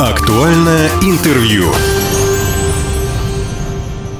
Актуальное интервью.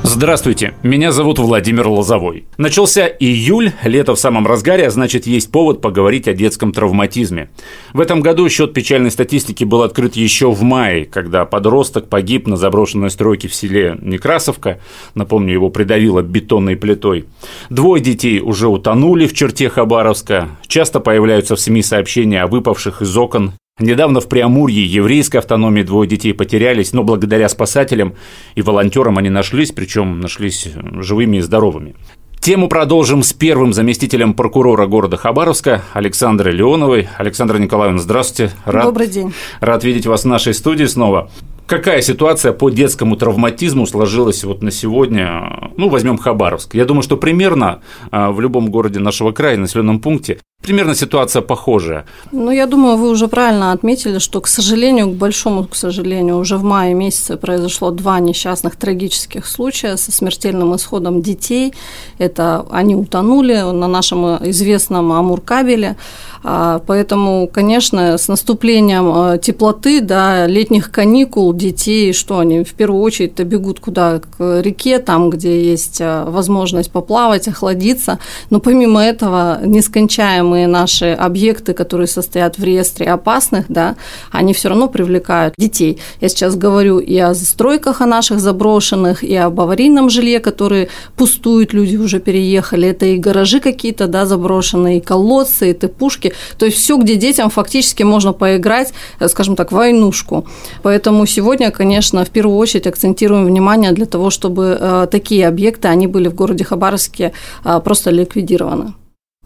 Здравствуйте, меня зовут Владимир Лозовой. Начался июль, лето в самом разгаре, а значит есть повод поговорить о детском травматизме. В этом году счет печальной статистики был открыт еще в мае, когда подросток погиб на заброшенной стройке в селе Некрасовка. Напомню, его придавило бетонной плитой. Двое детей уже утонули в черте Хабаровска. Часто появляются в СМИ сообщения о выпавших из окон Недавно в Преамурье еврейской автономии двое детей потерялись, но благодаря спасателям и волонтерам они нашлись, причем нашлись живыми и здоровыми. Тему продолжим с первым заместителем прокурора города Хабаровска Александрой Леоновой. Александра Николаевна, здравствуйте. Рад, Добрый день. Рад видеть вас в нашей студии снова. Какая ситуация по детскому травматизму сложилась вот на сегодня? Ну, возьмем Хабаровск. Я думаю, что примерно а, в любом городе нашего края, населенном пункте, Примерно ситуация похожая. Ну, я думаю, вы уже правильно отметили, что, к сожалению, к большому, к сожалению, уже в мае месяце произошло два несчастных трагических случая со смертельным исходом детей. Это они утонули на нашем известном Амуркабеле. А, поэтому, конечно, с наступлением а, теплоты, да, летних каникул детей, что они в первую очередь-то бегут куда? К реке, там, где есть а, возможность поплавать, охладиться. Но помимо этого, нескончаемые наши объекты, которые состоят в реестре опасных, да, они все равно привлекают детей. Я сейчас говорю и о застройках о наших заброшенных, и об аварийном жилье, которые пустуют, люди уже переехали. Это и гаражи какие-то, да, заброшенные, и колодцы, и тыпушки. То есть все, где детям фактически можно поиграть, э, скажем так, войнушку. Поэтому сегодня, конечно, в первую очередь акцентируем внимание для того, чтобы э, такие объекты, они были в городе Хабаровске э, просто ликвидированы.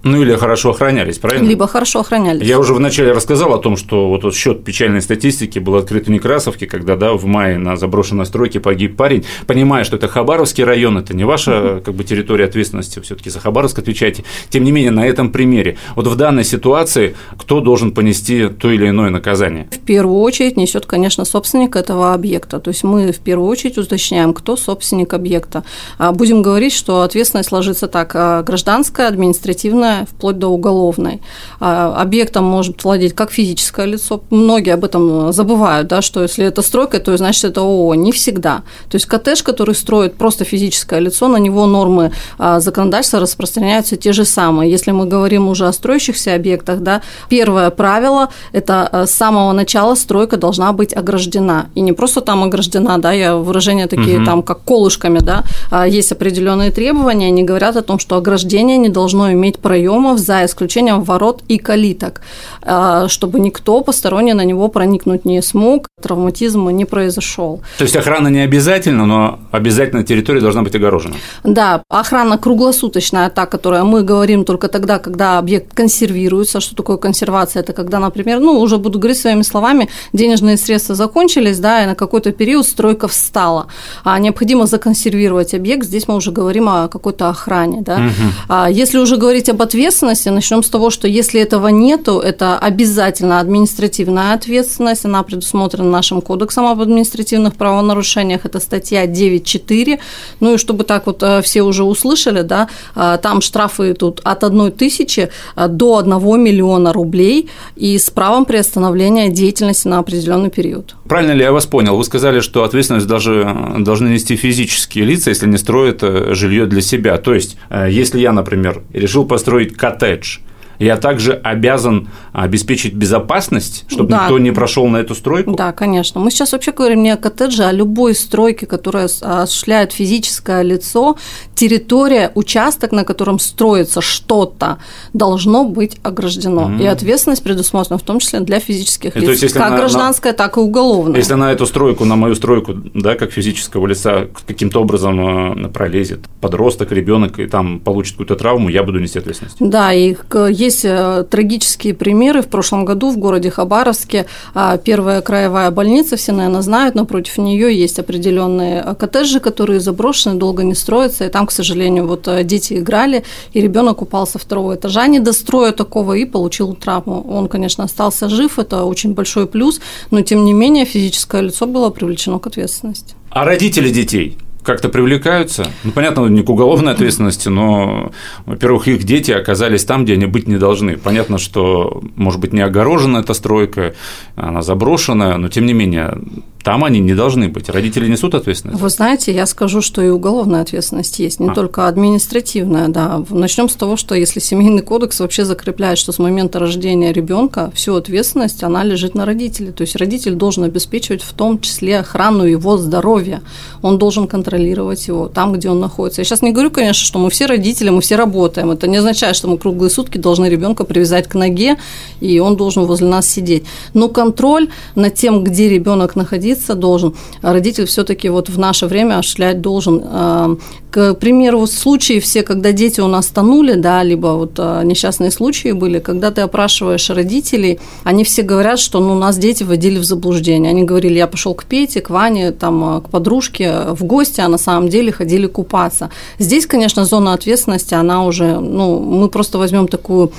Ну или хорошо охранялись, правильно? Либо хорошо охранялись. Я уже вначале рассказал о том, что вот этот счет печальной статистики был открыт в Некрасовке, когда да, в мае на заброшенной стройке погиб парень. Понимая, что это Хабаровский район, это не ваша как бы, территория ответственности, все-таки за Хабаровск отвечаете. Тем не менее, на этом примере, вот в данной ситуации, кто должен понести то или иное наказание? В первую очередь несет, конечно, собственник этого объекта. То есть мы в первую очередь уточняем, кто собственник объекта. А будем говорить, что ответственность ложится так: а, гражданская, административная уголовная, вплоть до уголовной. А, объектом может владеть как физическое лицо. Многие об этом забывают, да, что если это стройка, то значит это ООО. Не всегда. То есть коттедж, который строит просто физическое лицо, на него нормы а, законодательства распространяются те же самые. Если мы говорим уже о строящихся объектах, да, первое правило – это а, с самого начала стройка должна быть ограждена. И не просто там ограждена, да, я выражения такие угу. там, как колышками, да, есть определенные требования, они говорят о том, что ограждение не должно иметь проем проемов, за исключением ворот и калиток, а, чтобы никто посторонний на него проникнуть не смог, травматизм не произошел. То есть охрана не обязательно, но обязательно территория должна быть огорожена? Да, охрана круглосуточная, та, которая мы говорим только тогда, когда объект консервируется. Что такое консервация? Это когда, например, ну, уже буду говорить своими словами, денежные средства закончились, да, и на какой-то период стройка встала. А необходимо законсервировать объект, здесь мы уже говорим о какой-то охране, да. Угу. А если уже говорить об ответственности, начнем с того, что если этого нету, это обязательно административная ответственность, она предусмотрена нашим кодексом об административных правонарушениях, это статья 9.4, ну и чтобы так вот э, все уже услышали, да, э, там штрафы тут от 1 тысячи э, до 1 миллиона рублей и с правом приостановления деятельности на определенный период. Правильно ли я вас понял? Вы сказали, что ответственность даже должны нести физические лица, если не строят жилье для себя. То есть, если я, например, решил построить построить коттедж – я также обязан обеспечить безопасность, чтобы да. никто не прошел на эту стройку? Да, конечно. Мы сейчас вообще говорим не о коттедже, а о любой стройке, которая осуществляет физическое лицо, территория, участок, на котором строится что-то, должно быть ограждено. Mm-hmm. И ответственность предусмотрена в том числе для физических и лиц, то есть, если как на, гражданская, на, так и уголовная. Если на эту стройку, на мою стройку, да, как физического лица каким-то образом э, пролезет подросток, ребенок и там получит какую-то травму, я буду нести ответственность. Да, и есть э, трагические примеры. В прошлом году в городе Хабаровске а, первая краевая больница, все, наверное, знают, но против нее есть определенные э, коттеджи, которые заброшены, долго не строятся, и там, к сожалению, вот э, дети играли, и ребенок упал со второго этажа, не достроя такого, и получил травму. Он, конечно, остался жив, это очень большой плюс, но, тем не менее, физическое лицо было привлечено к ответственности. А родители детей? Как-то привлекаются? Ну, понятно, не к уголовной ответственности, но, во-первых, их дети оказались там, где они быть не должны. Понятно, что, может быть, не огорожена эта стройка, она заброшенная, но, тем не менее, там они не должны быть. Родители несут ответственность? Вы знаете, я скажу, что и уголовная ответственность есть, не а. только административная, да. Начнем с того, что если семейный кодекс вообще закрепляет, что с момента рождения ребенка всю ответственность, она лежит на родителе. То есть родитель должен обеспечивать в том числе охрану его здоровья. Он должен контролировать его там, где он находится. Я сейчас не говорю, конечно, что мы все родители, мы все работаем. Это не означает, что мы круглые сутки должны ребенка привязать к ноге, и он должен возле нас сидеть. Но контроль над тем, где ребенок находится, родиться должен, а родитель все-таки вот в наше время осуществлять должен. А, к примеру, случаи все, когда дети у нас тонули, да, либо вот а, несчастные случаи были, когда ты опрашиваешь родителей, они все говорят, что ну, нас дети вводили в заблуждение. Они говорили, я пошел к Пете, к Ване, там, к подружке в гости, а на самом деле ходили купаться. Здесь, конечно, зона ответственности, она уже, ну, мы просто возьмем такую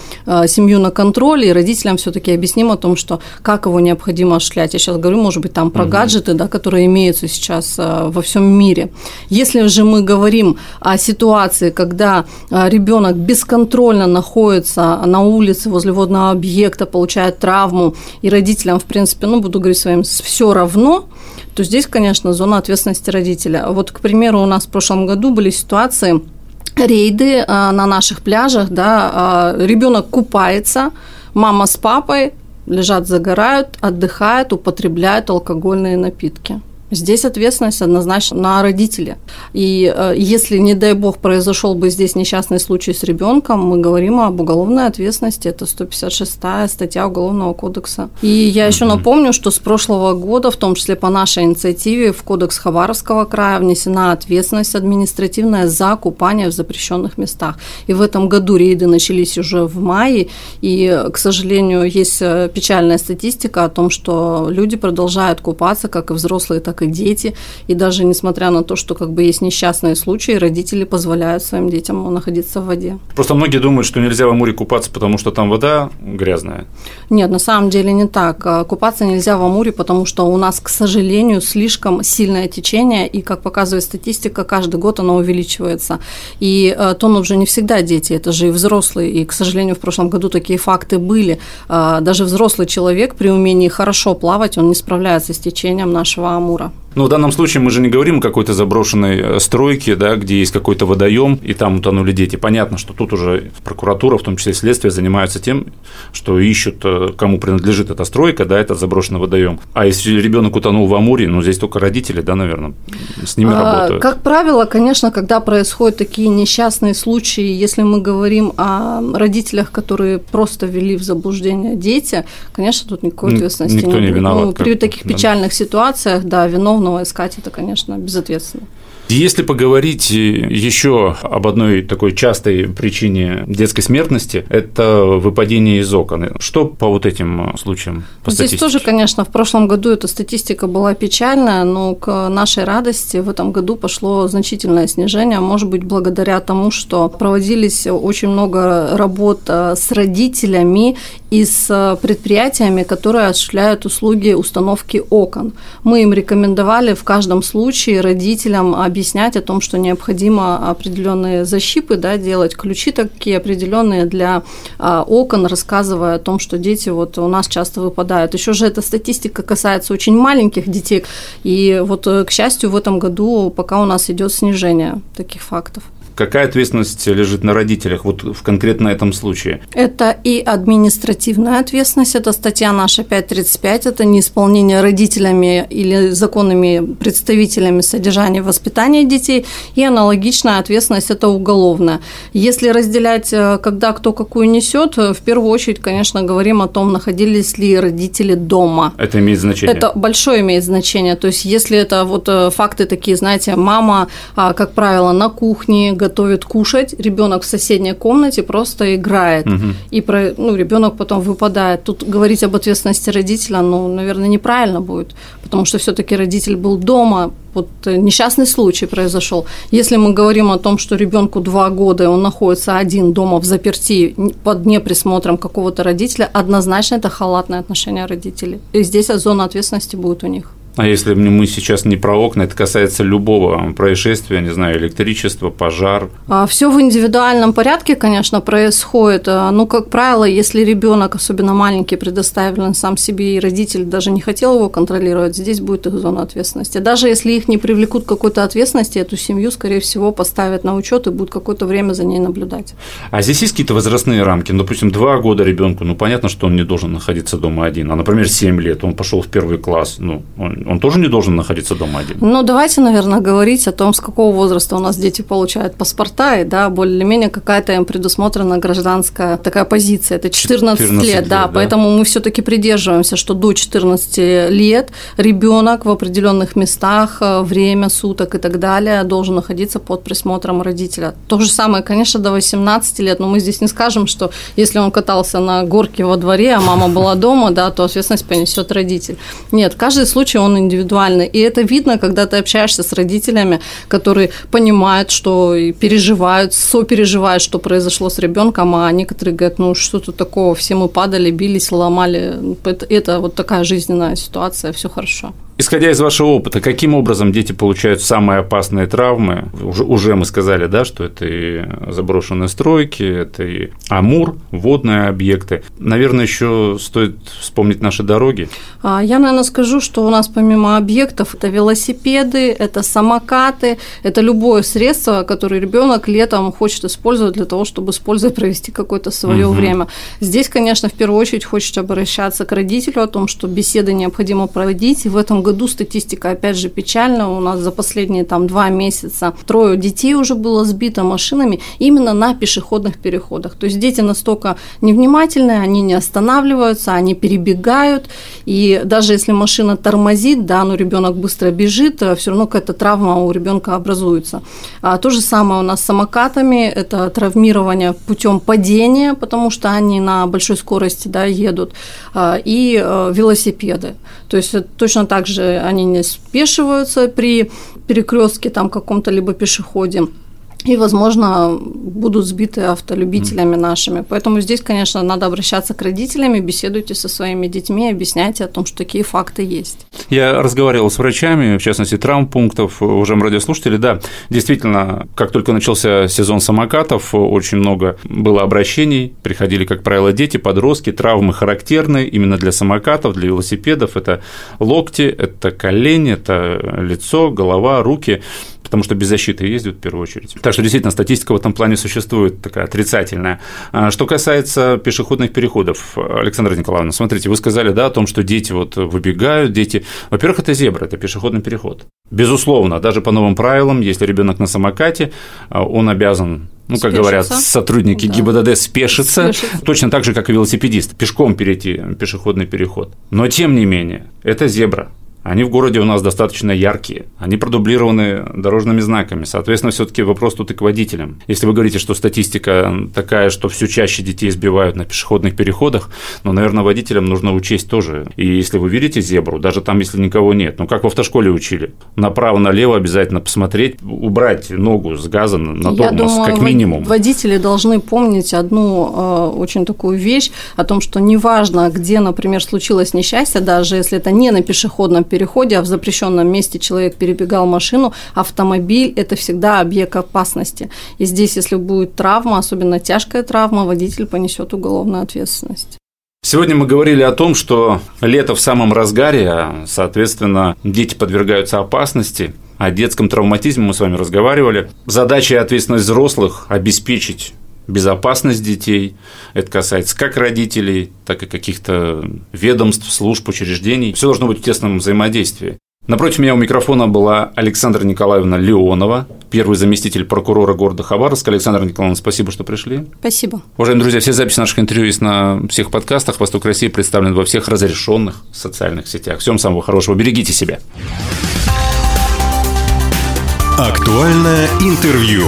семью на контроль, и родителям все-таки объясним о том, что как его необходимо осуществлять. Я сейчас говорю, может быть, там про угу гаджеты, да, которые имеются сейчас э, во всем мире. Если же мы говорим о ситуации, когда э, ребенок бесконтрольно находится на улице возле водного объекта, получает травму, и родителям, в принципе, ну, буду говорить своим, все равно, то здесь, конечно, зона ответственности родителя. Вот, к примеру, у нас в прошлом году были ситуации, рейды э, на наших пляжах, да, ребенок купается, мама с папой лежат, загорают, отдыхают, употребляют алкогольные напитки. Здесь ответственность однозначно на родителя. И э, если, не дай бог, произошел бы здесь несчастный случай с ребенком, мы говорим об уголовной ответственности. Это 156 статья Уголовного кодекса. И я еще напомню, что с прошлого года, в том числе по нашей инициативе, в Кодекс Хабаровского края внесена ответственность административная за купание в запрещенных местах. И в этом году рейды начались уже в мае. И, к сожалению, есть э, печальная статистика о том, что люди продолжают купаться, как и взрослые, так и и дети. И даже несмотря на то, что как бы есть несчастные случаи, родители позволяют своим детям находиться в воде. Просто многие думают, что нельзя в Амуре купаться, потому что там вода грязная. Нет, на самом деле не так. А, купаться нельзя в Амуре, потому что у нас, к сожалению, слишком сильное течение, и, как показывает статистика, каждый год оно увеличивается. И а, тонут уже не всегда дети, это же и взрослые. И, к сожалению, в прошлом году такие факты были. А, даже взрослый человек при умении хорошо плавать, он не справляется с течением нашего Амура. bra. Ну, в данном случае мы же не говорим о какой-то заброшенной э, стройке, да, где есть какой-то водоем, и там утонули дети. Понятно, что тут уже прокуратура, в том числе следствие, занимаются тем, что ищут, э, кому принадлежит эта стройка, да, этот заброшенный водоем. А если ребенок утонул в Амуре, ну, здесь только родители, да, наверное, с ними а, работают. Как правило, конечно, когда происходят такие несчастные случаи, если мы говорим о родителях, которые просто ввели в заблуждение дети, конечно, тут никакой ответственности Никто не, не виноват. Ну, при таких печальных ситуациях, да, виновный виновного искать, это, конечно, безответственно. Если поговорить еще об одной такой частой причине детской смертности, это выпадение из окон. Что по вот этим случаям? По Здесь статистике? тоже, конечно, в прошлом году эта статистика была печальная, но к нашей радости в этом году пошло значительное снижение, может быть, благодаря тому, что проводились очень много работ э, с родителями и с э, предприятиями, которые осуществляют услуги установки окон. Мы им рекомендовали в каждом случае родителям объяснять о том, что необходимо определенные защипы да, делать, ключи такие определенные для а, окон, рассказывая о том, что дети вот у нас часто выпадают. Еще же эта статистика касается очень маленьких детей, и вот, э, к счастью, в этом году пока у нас идет снижение таких фактов. Какая ответственность лежит на родителях вот в конкретно этом случае? Это и административная ответственность, это статья наша 535, это неисполнение родителями или законными представителями содержания и воспитания детей, и аналогичная ответственность – это уголовная. Если разделять, э, когда кто какую несет, в первую очередь, конечно, говорим о том, находились ли родители дома. Это имеет значение? Это большое имеет значение. То есть, если это вот э, факты такие, знаете, мама, а, как правило, на кухне, готовит кушать, ребенок в соседней комнате просто играет, угу. и про, ну, ребенок потом выпадает. Тут говорить об ответственности родителя, ну, наверное, неправильно будет, потому что все-таки родитель был дома, вот несчастный случай произошел. Если мы говорим о том, что ребенку два года, и он находится один дома в заперти под неприсмотром какого-то родителя, однозначно это халатное отношение родителей. И здесь зона ответственности будет у них. А если мы сейчас не про окна, это касается любого происшествия, не знаю, электричество, пожар? А, Все в индивидуальном порядке, конечно, происходит. А, ну, как правило, если ребенок, особенно маленький, предоставлен сам себе и родитель даже не хотел его контролировать, здесь будет их зона ответственности. Даже если их не привлекут к какой-то ответственности, эту семью, скорее всего, поставят на учет и будут какое-то время за ней наблюдать. А здесь есть какие-то возрастные рамки? Ну, допустим, два года ребенку, ну, понятно, что он не должен находиться дома один. А, например, 7 лет, он пошел в первый класс, ну, он, он тоже не должен находиться дома один. Ну, давайте, наверное, говорить о том, с какого возраста у нас дети получают паспорта, и, да, более-менее какая-то им предусмотрена гражданская такая позиция. Это 14, 14 лет, лет, да, да. поэтому мы все-таки придерживаемся, что до 14 лет ребенок в определенных местах, э, время суток и так далее должен находиться под присмотром родителя. То же самое, конечно, до 18 лет, но мы здесь не скажем, что если он катался на горке во дворе, а мама была дома, да, то ответственность понесет родитель. Нет, каждый случай он индивидуальный, и это видно, когда ты общаешься с родителями, которые понимают, что и переживают, сопереживают, что произошло с ребенком, а некоторые говорят, ну что тут такого, все мы падали, бились, ломали, это, это вот такая жизненная ситуация, все хорошо. Исходя из вашего опыта, каким образом дети получают самые опасные травмы? Уже, уже мы сказали, да, что это и заброшенные стройки, это и Амур, водные объекты. Наверное, еще стоит вспомнить наши дороги. А, Я, наверное, скажу, что у нас помимо объектов это велосипеды, это самокаты, это любое средство, которое ребенок летом хочет использовать для того, чтобы с пользой провести какое-то свое Мгм. время. Здесь, конечно, в первую очередь хочется обращаться к родителю о том, что беседы необходимо проводить. И в этом году статистика, опять же, печальна. У нас за последние там два месяца трое детей уже было сбито машинами именно на пешеходных переходах. То есть дети настолько невнимательные, они не останавливаются, они перебегают. И даже если машина тормозит, да, но ребенок быстро бежит, все равно какая-то травма у ребенка образуется. А то же самое у нас с самокатами, это травмирование путем падения, потому что они на большой скорости да, едут, а, и э, велосипеды. То есть точно так же они не спешиваются при перекрестке там каком-то либо пешеходе и, возможно, будут сбиты автолюбителями нашими. Поэтому здесь, конечно, надо обращаться к родителям, беседуйте со своими детьми, объясняйте о том, что такие факты есть. Я разговаривал с врачами, в частности, травмпунктов, уже радиослушатели, да, действительно, как только начался сезон самокатов, очень много было обращений, приходили, как правило, дети, подростки, травмы характерны именно для самокатов, для велосипедов, это локти, это колени, это лицо, голова, руки, потому что без защиты ездят в первую очередь. Так что действительно статистика в этом плане существует такая отрицательная. А Что касается пешеходных переходов, Александра Николаевна, смотрите, вы сказали, да, о том, что дети вот выбегают, дети. Во-первых, это зебра, это пешеходный переход. Безусловно, даже по новым правилам, если ребенок на самокате, а, он обязан ну, как Спешиться. говорят сотрудники Да. ГИБДД, спешиться, Спешиться. точно так же, как и велосипедист, пешком перейти пешеходный переход. Но, тем не менее, это зебра. Они в городе у нас достаточно яркие, они продублированы дорожными знаками. Соответственно, все-таки вопрос тут и к водителям. Если вы говорите, что статистика такая, что все чаще детей сбивают на пешеходных переходах, ну, наверное, водителям нужно учесть тоже. И если вы видите зебру, даже там, если никого нет, ну, как в автошколе учили, направо-налево обязательно посмотреть, убрать ногу с газа на Я тормоз, думаю, как минимум. Водители должны помнить одну э, очень такую вещь о том, что неважно, где, например, случилось несчастье, даже если это не на пешеходном переходе, а в запрещенном месте человек перебегал машину, автомобиль – это всегда объект опасности. И здесь, если будет травма, особенно тяжкая травма, водитель понесет уголовную ответственность. Сегодня мы говорили о том, что лето в самом разгаре, а, соответственно, дети подвергаются опасности. О детском травматизме мы с вами разговаривали. Задача и ответственность взрослых – обеспечить безопасность детей. Это касается как родителей, так и каких-то ведомств, служб, учреждений. Все должно быть в тесном взаимодействии. Напротив меня у микрофона была Александра Николаевна Леонова, первый заместитель прокурора города Хабаровска. Александра Николаевна, спасибо, что пришли. Спасибо. Уважаемые друзья, все записи наших интервью есть на всех подкастах. Восток России представлен во всех разрешенных социальных сетях. Всем самого хорошего. Берегите себя. Актуальное интервью.